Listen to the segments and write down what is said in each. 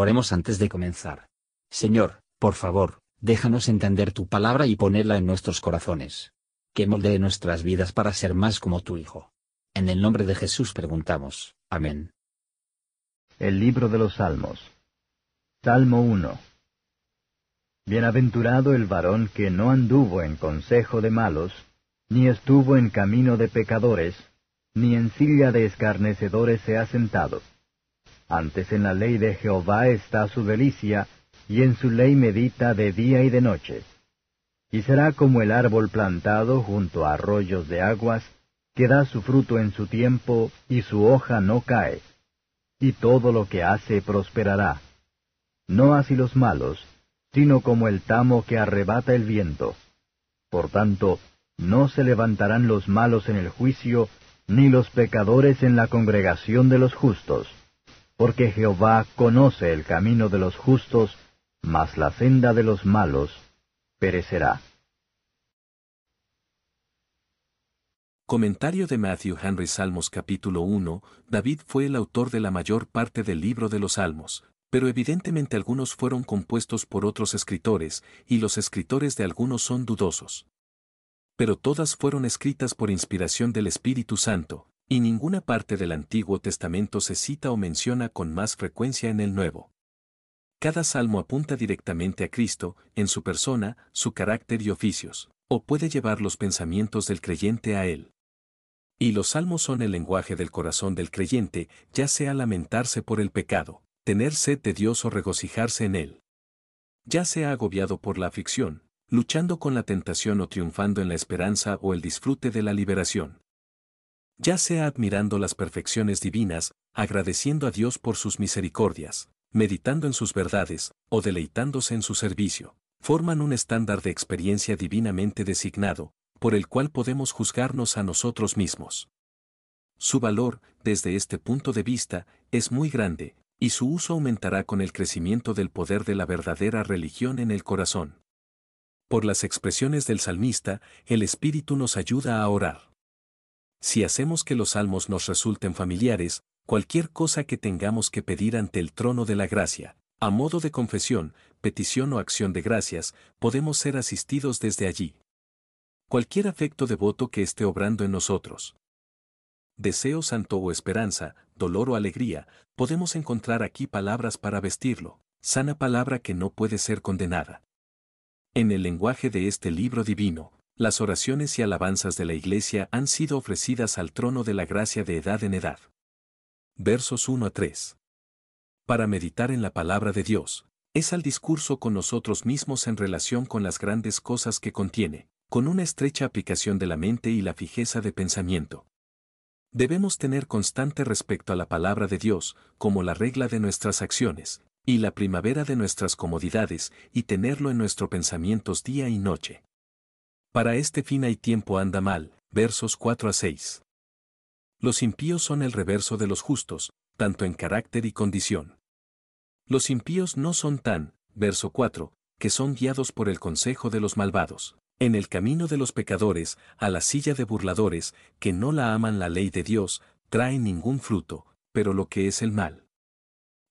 Oremos antes de comenzar. Señor, por favor, déjanos entender tu palabra y ponerla en nuestros corazones. Que moldee nuestras vidas para ser más como tu Hijo. En el nombre de Jesús preguntamos. Amén. El libro de los Salmos. Salmo 1. Bienaventurado el varón que no anduvo en consejo de malos, ni estuvo en camino de pecadores, ni en silla de escarnecedores se ha sentado. Antes en la ley de Jehová está su delicia, y en su ley medita de día y de noche. Y será como el árbol plantado junto a arroyos de aguas, que da su fruto en su tiempo, y su hoja no cae. Y todo lo que hace prosperará. No así los malos, sino como el tamo que arrebata el viento. Por tanto, no se levantarán los malos en el juicio, ni los pecadores en la congregación de los justos. Porque Jehová conoce el camino de los justos, mas la senda de los malos perecerá. Comentario de Matthew Henry Salmos capítulo 1 David fue el autor de la mayor parte del libro de los Salmos, pero evidentemente algunos fueron compuestos por otros escritores, y los escritores de algunos son dudosos. Pero todas fueron escritas por inspiración del Espíritu Santo, y ninguna parte del Antiguo Testamento se cita o menciona con más frecuencia en el Nuevo. Cada salmo apunta directamente a Cristo, en su persona, su carácter y oficios, o puede llevar los pensamientos del creyente a Él. Y los salmos son el lenguaje del corazón del creyente, ya sea lamentarse por el pecado, tener sed de Dios o regocijarse en Él. Ya sea agobiado por la aflicción, luchando con la tentación o triunfando en la esperanza o el disfrute de la liberación. Ya sea admirando las perfecciones divinas, agradeciendo a Dios por sus misericordias, meditando en sus verdades, o deleitándose en su servicio, forman un estándar de experiencia divinamente designado, por el cual podemos juzgarnos a nosotros mismos. Su valor, desde este punto de vista, es muy grande, y su uso aumentará con el crecimiento del poder de la verdadera religión en el corazón. Por las expresiones del salmista, el Espíritu nos ayuda a orar. Si hacemos que los salmos nos resulten familiares, cualquier cosa que tengamos que pedir ante el trono de la gracia, a modo de confesión, petición o acción de gracias, podemos ser asistidos desde allí. Cualquier afecto devoto que esté obrando en nosotros. Deseo santo o esperanza, dolor o alegría, podemos encontrar aquí palabras para vestirlo, sana palabra que no puede ser condenada. En el lenguaje de este libro divino, las oraciones y alabanzas de la Iglesia han sido ofrecidas al trono de la gracia de edad en edad versos 1 a 3. Para meditar en la palabra de Dios, es al discurso con nosotros mismos en relación con las grandes cosas que contiene, con una estrecha aplicación de la mente y la fijeza de pensamiento. Debemos tener constante respecto a la palabra de Dios, como la regla de nuestras acciones, y la primavera de nuestras comodidades, y tenerlo en nuestros pensamientos día y noche. Para este fin hay tiempo anda mal, versos 4 a 6. Los impíos son el reverso de los justos, tanto en carácter y condición. Los impíos no son tan, verso 4, que son guiados por el consejo de los malvados, en el camino de los pecadores, a la silla de burladores, que no la aman la ley de Dios, traen ningún fruto, pero lo que es el mal.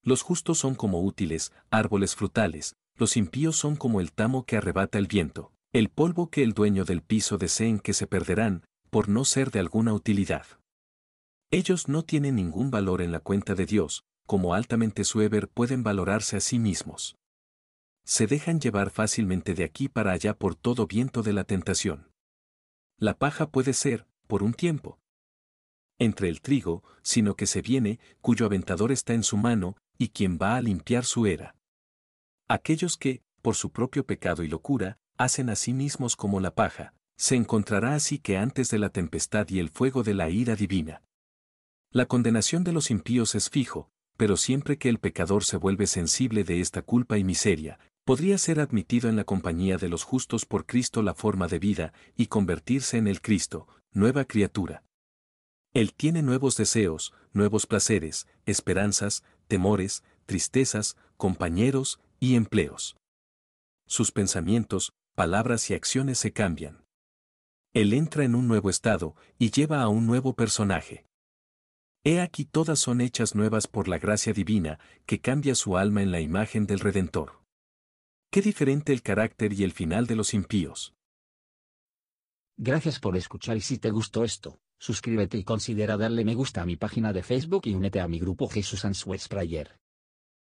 Los justos son como útiles, árboles frutales, los impíos son como el tamo que arrebata el viento, el polvo que el dueño del piso deseen que se perderán, por no ser de alguna utilidad. Ellos no tienen ningún valor en la cuenta de Dios, como altamente suever pueden valorarse a sí mismos. Se dejan llevar fácilmente de aquí para allá por todo viento de la tentación. La paja puede ser, por un tiempo, entre el trigo, sino que se viene, cuyo aventador está en su mano, y quien va a limpiar su era. Aquellos que, por su propio pecado y locura, hacen a sí mismos como la paja, se encontrará así que antes de la tempestad y el fuego de la ira divina. La condenación de los impíos es fijo, pero siempre que el pecador se vuelve sensible de esta culpa y miseria, podría ser admitido en la compañía de los justos por Cristo la forma de vida y convertirse en el Cristo, nueva criatura. Él tiene nuevos deseos, nuevos placeres, esperanzas, temores, tristezas, compañeros y empleos. Sus pensamientos, palabras y acciones se cambian. Él entra en un nuevo estado y lleva a un nuevo personaje. He aquí todas son hechas nuevas por la gracia divina, que cambia su alma en la imagen del Redentor. Qué diferente el carácter y el final de los impíos. Gracias por escuchar y si te gustó esto, suscríbete y considera darle me gusta a mi página de Facebook y únete a mi grupo Jesús Answers Prayer.